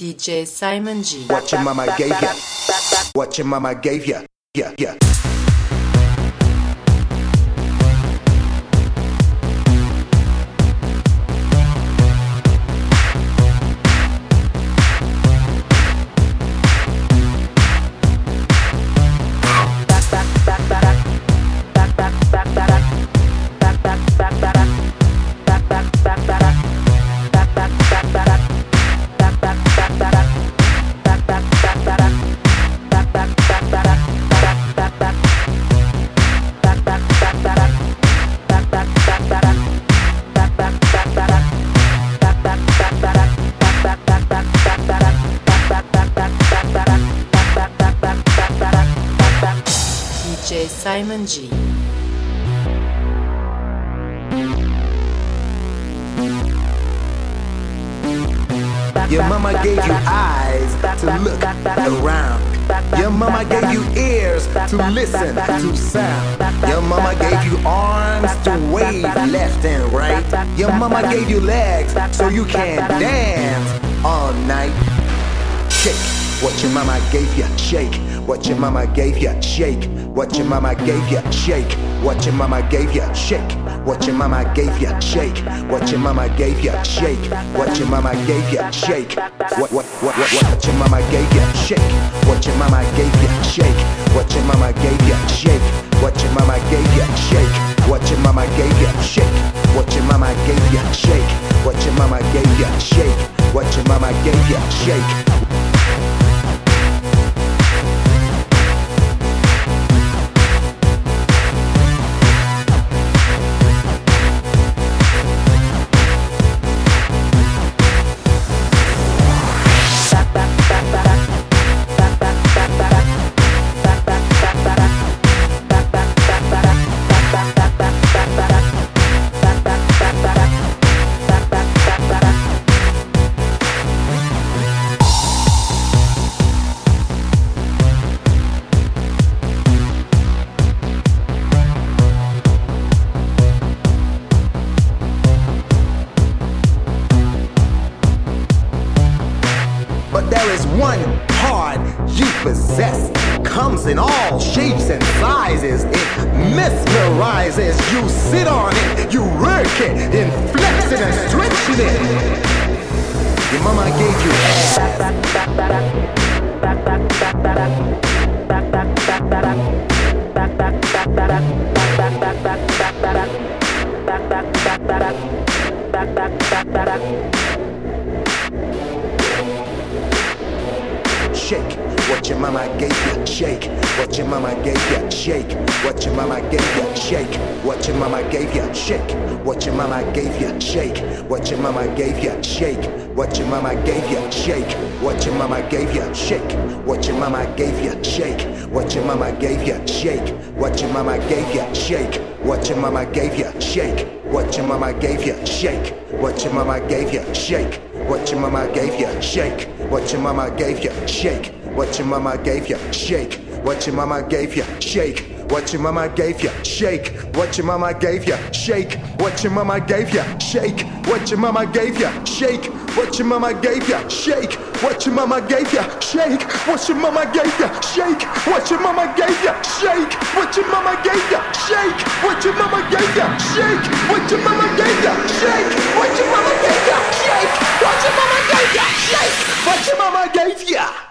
DJ Simon G. What your mama gave ya? What your mama gave ya? Yeah, yeah. Simon G. Your mama gave you eyes to look around. Your mama gave you ears to listen to sound. Your mama gave you arms to wave left and right. Your mama gave you legs so you can dance all night. Shake what your mama gave you. Shake what your mama gave ya, shake. What your mama gave ya, shake. What your mama gave ya, shake. What your mama gave ya, shake. What your mama gave ya, shake. What your mama gave ya, shake. What what what what what your mama gave ya, shake. What your mama gave ya, shake. What your mama gave ya, shake. What your mama gave ya, shake. What your mama gave ya, shake. What your mama gave ya, shake. What your mama gave ya, shake. What your mama gave ya, shake. Your mama gave you. Shake what your mama gave you. Shake what your mama gave you. Shake what your mama gave you. Shake what your mama gave you. Shake what your mama gave you. Shake what your mama gave you. Shake what your mama gave you. Shake what your mama gave you. Shake what your mama gave you. Shake what your mama gave you. Shake what your mama gave you. Shake what your mama gave you. Shake what your mama gave you. Shake what your mama gave you. Shake what your mama gave you. Shake what your mama gave you. Shake what your mama gave you.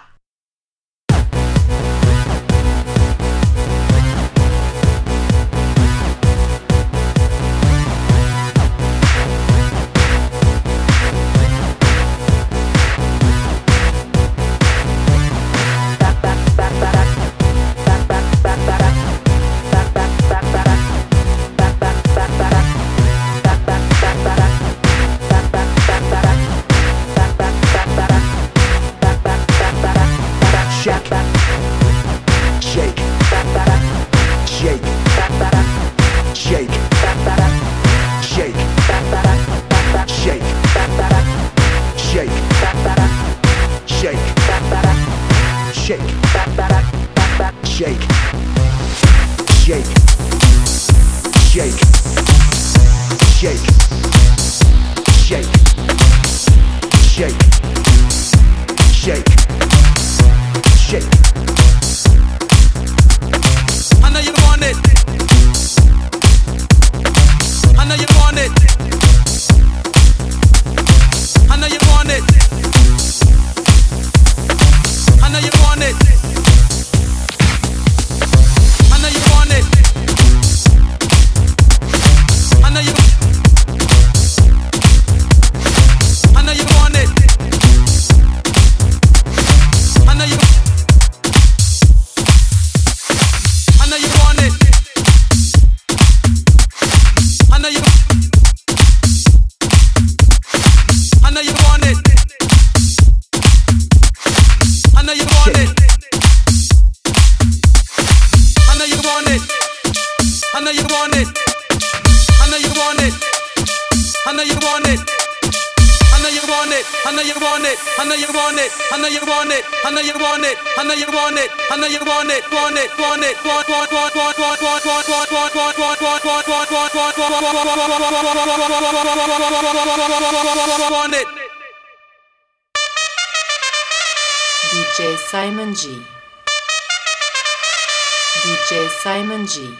I know you want it, I know you want it, I know you want it, I know you want it, I know you want it, want it, want it, want want want want want want want want want want want want want want want it. DJ Simon G. DJ Simon G.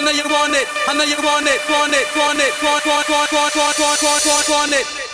know you want it. I know you want it. I want it. Want it. Want it. Want want want want want want want want want it.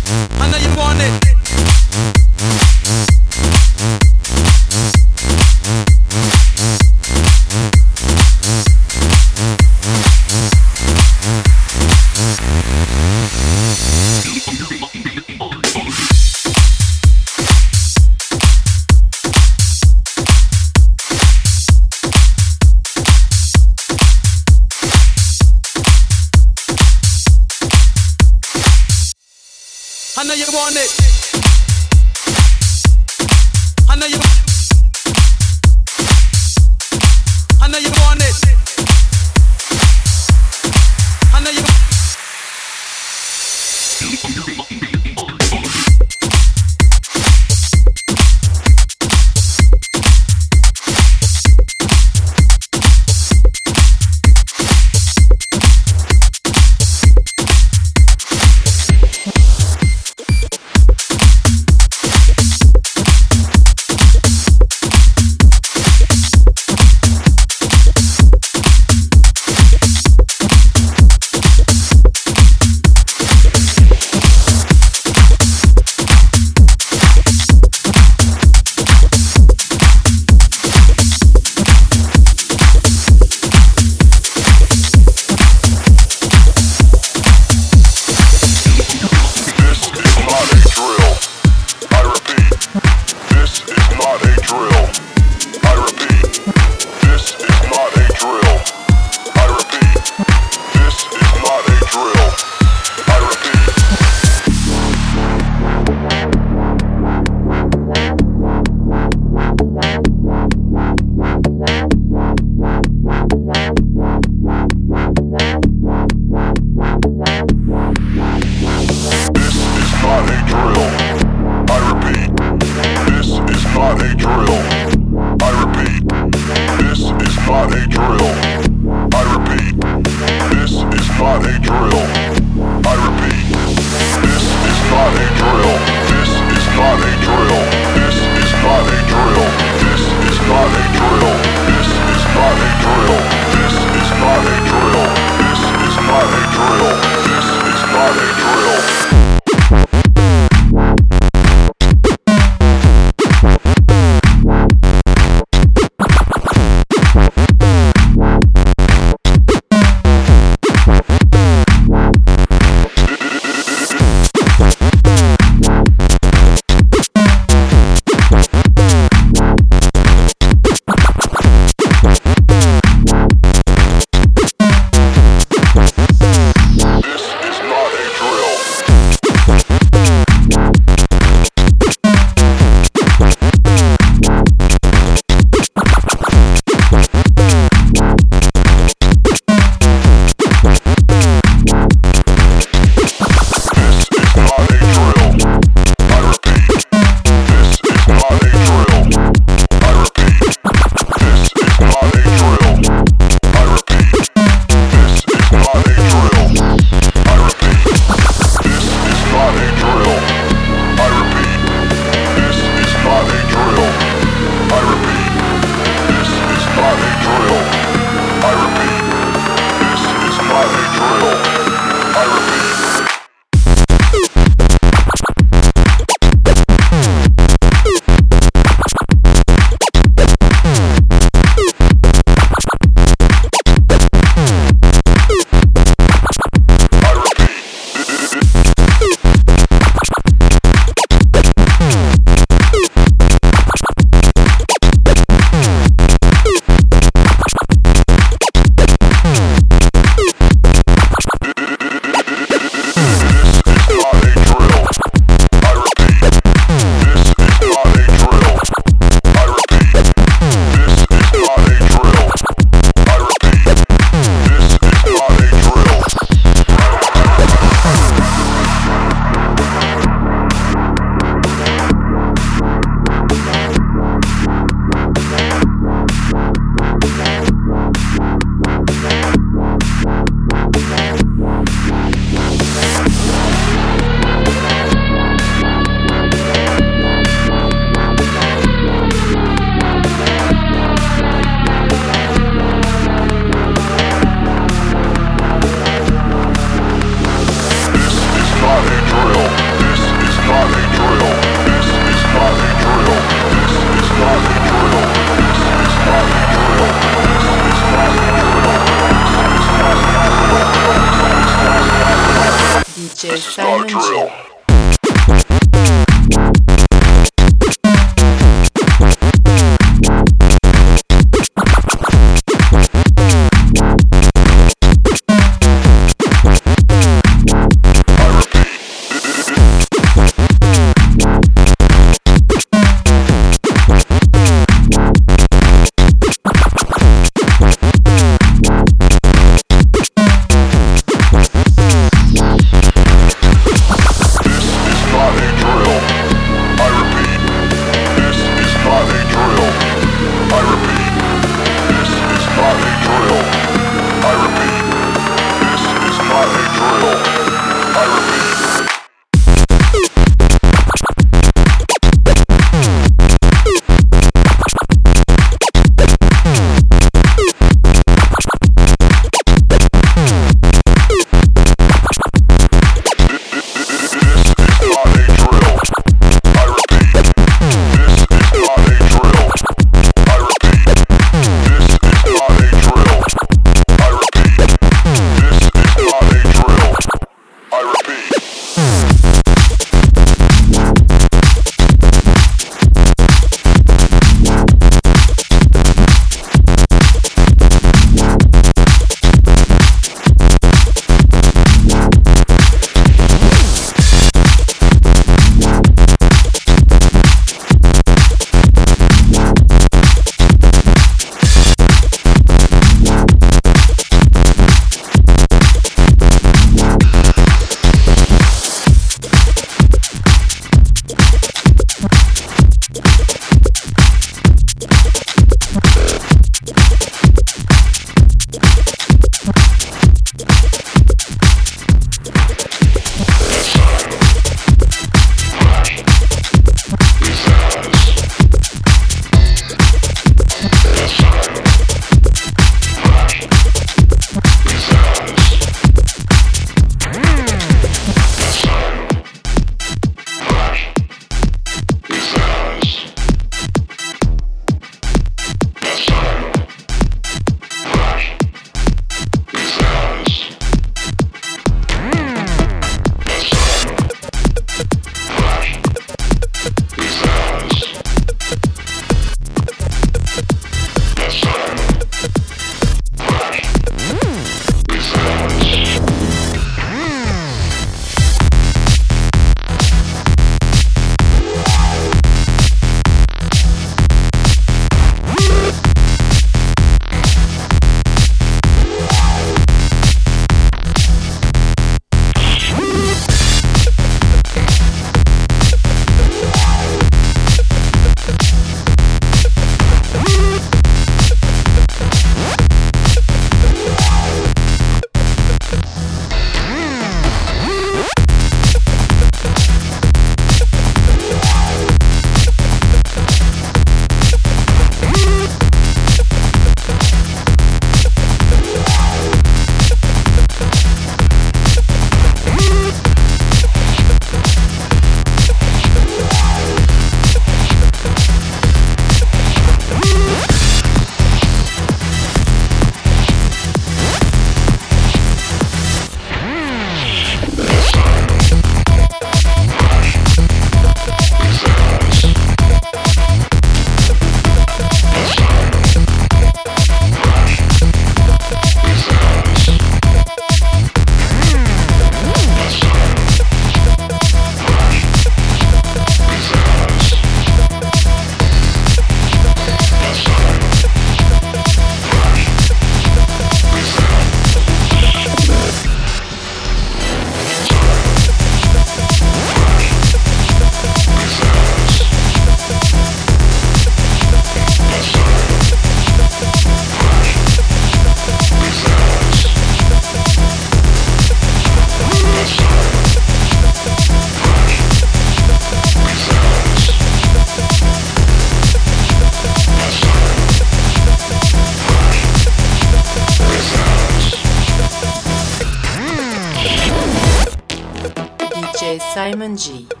Simon G.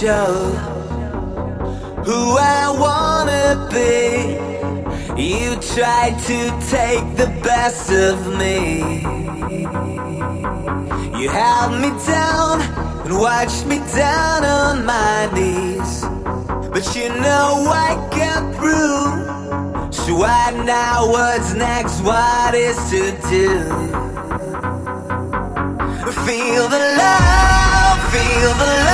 show who I wanna be. You tried to take the best of me. You held me down and watched me down on my knees. But you know I got through. So I know what's next, what is to do. Feel the love, feel the love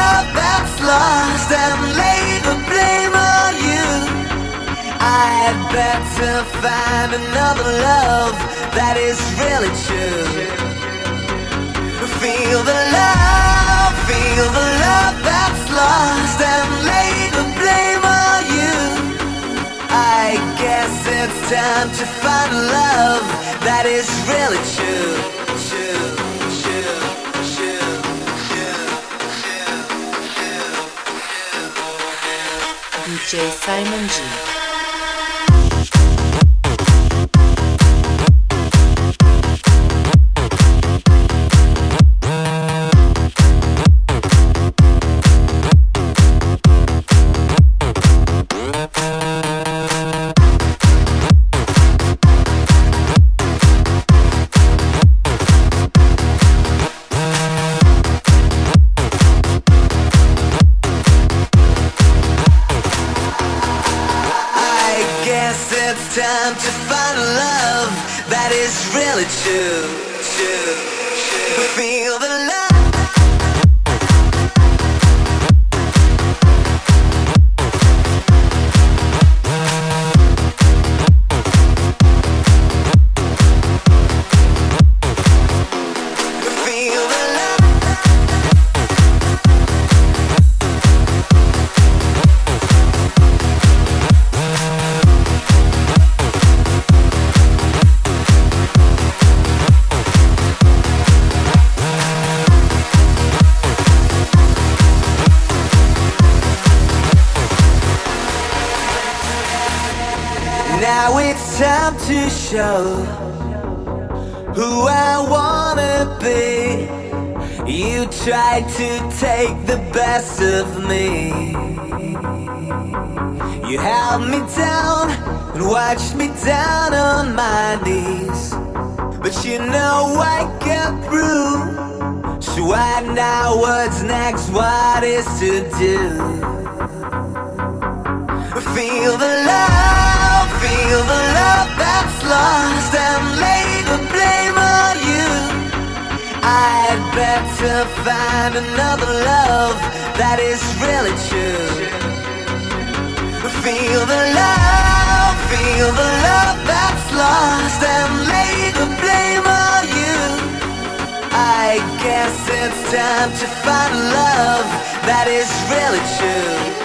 lost, and lay the blame on you. I'd better find another love that is really true. Feel the love, feel the love that's lost, and lay the blame on you. I guess it's time to find a love that is really. True, Simon G. Now it's time to show who I wanna be. You tried to take the best of me. You held me down and watched me down on my knees. But you know I got through. So I know what's next, what is to do. Feel the love, feel the love that's lost and lay the blame on you. I'd better find another love that is really true. Feel the love, feel the love that's lost and lay the blame on you. I guess it's time to find a love that is really true.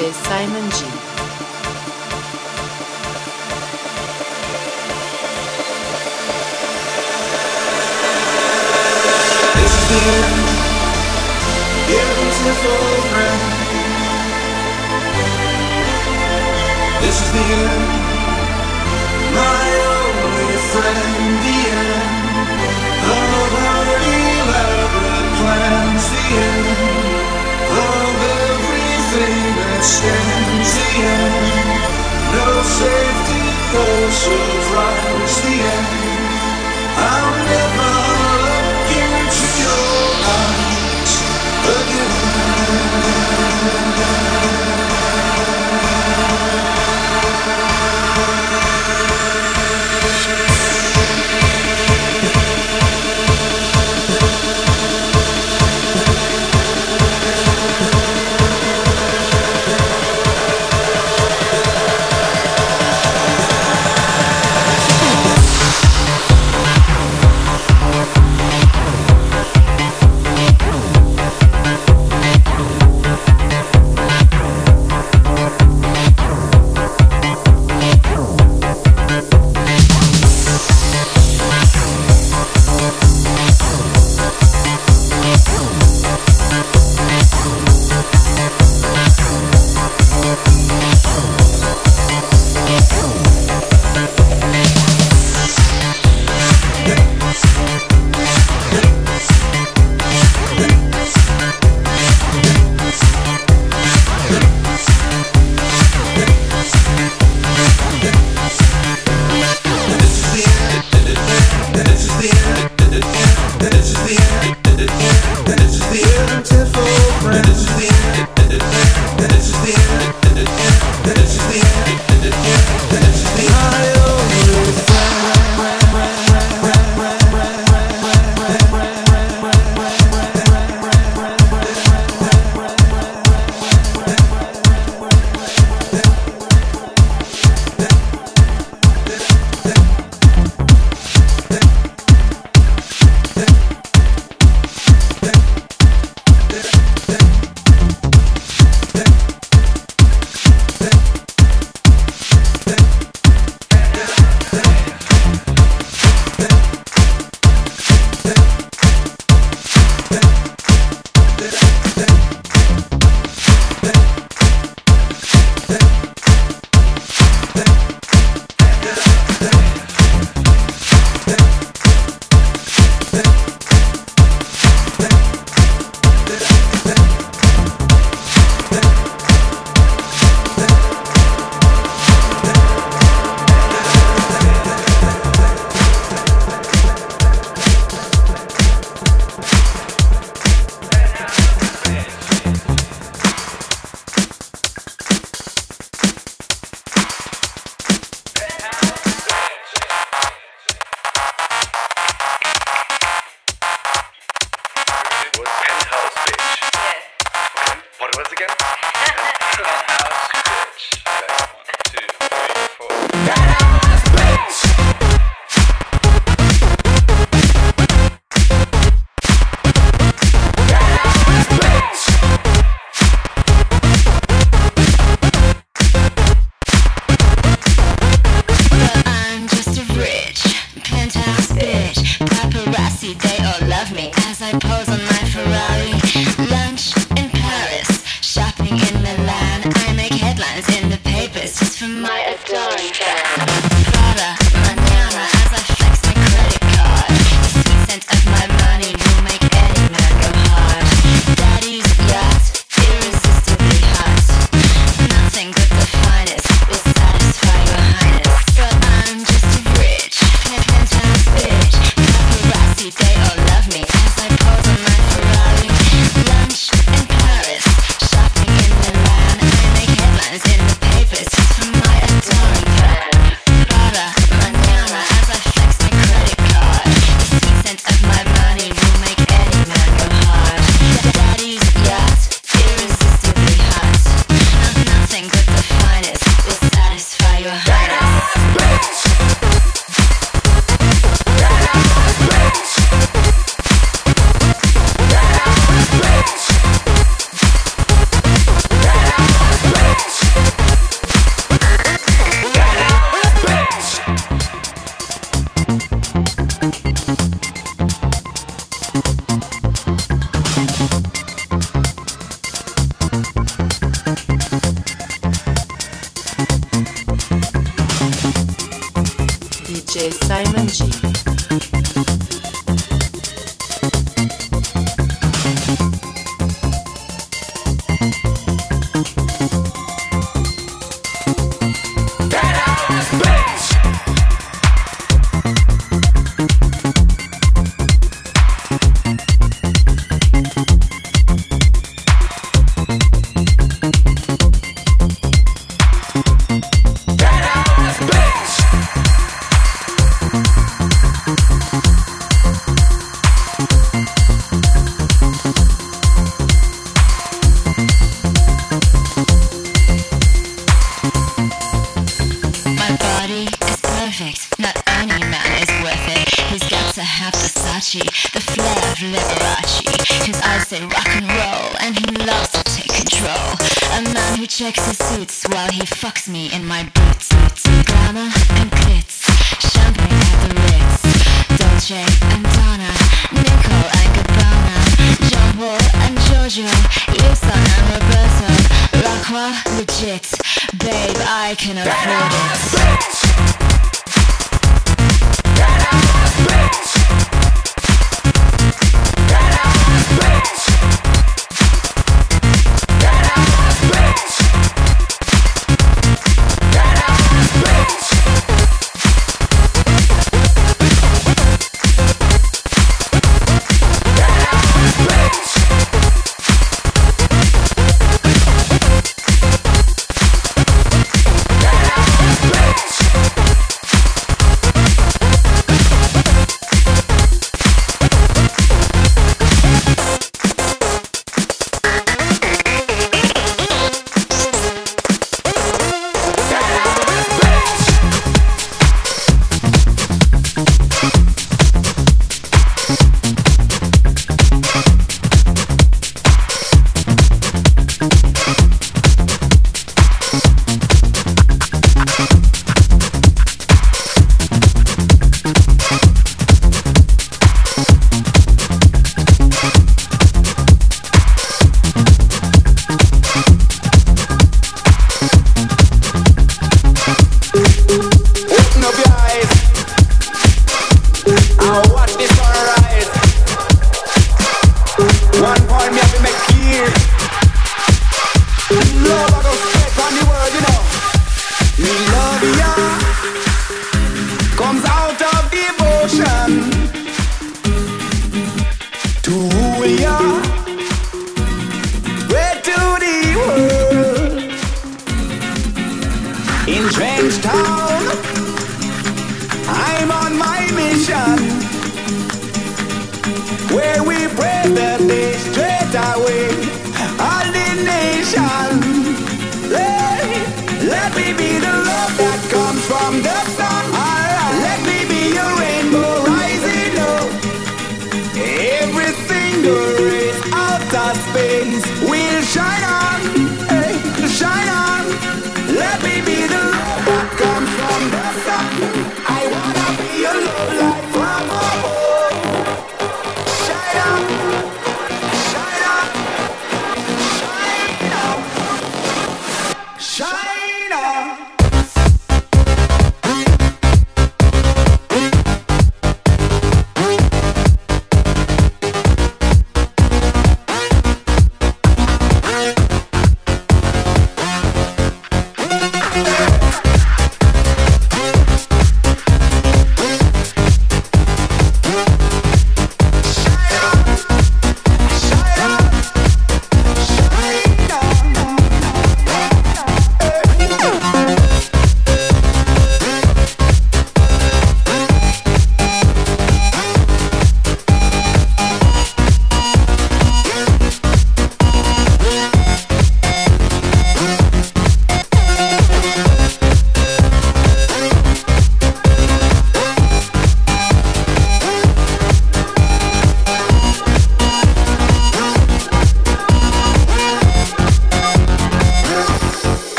DJ Simon G. This is the end. Beautiful friend. This is the end. My only friend. The end stands. The end. No safety, no surprise. The end. London.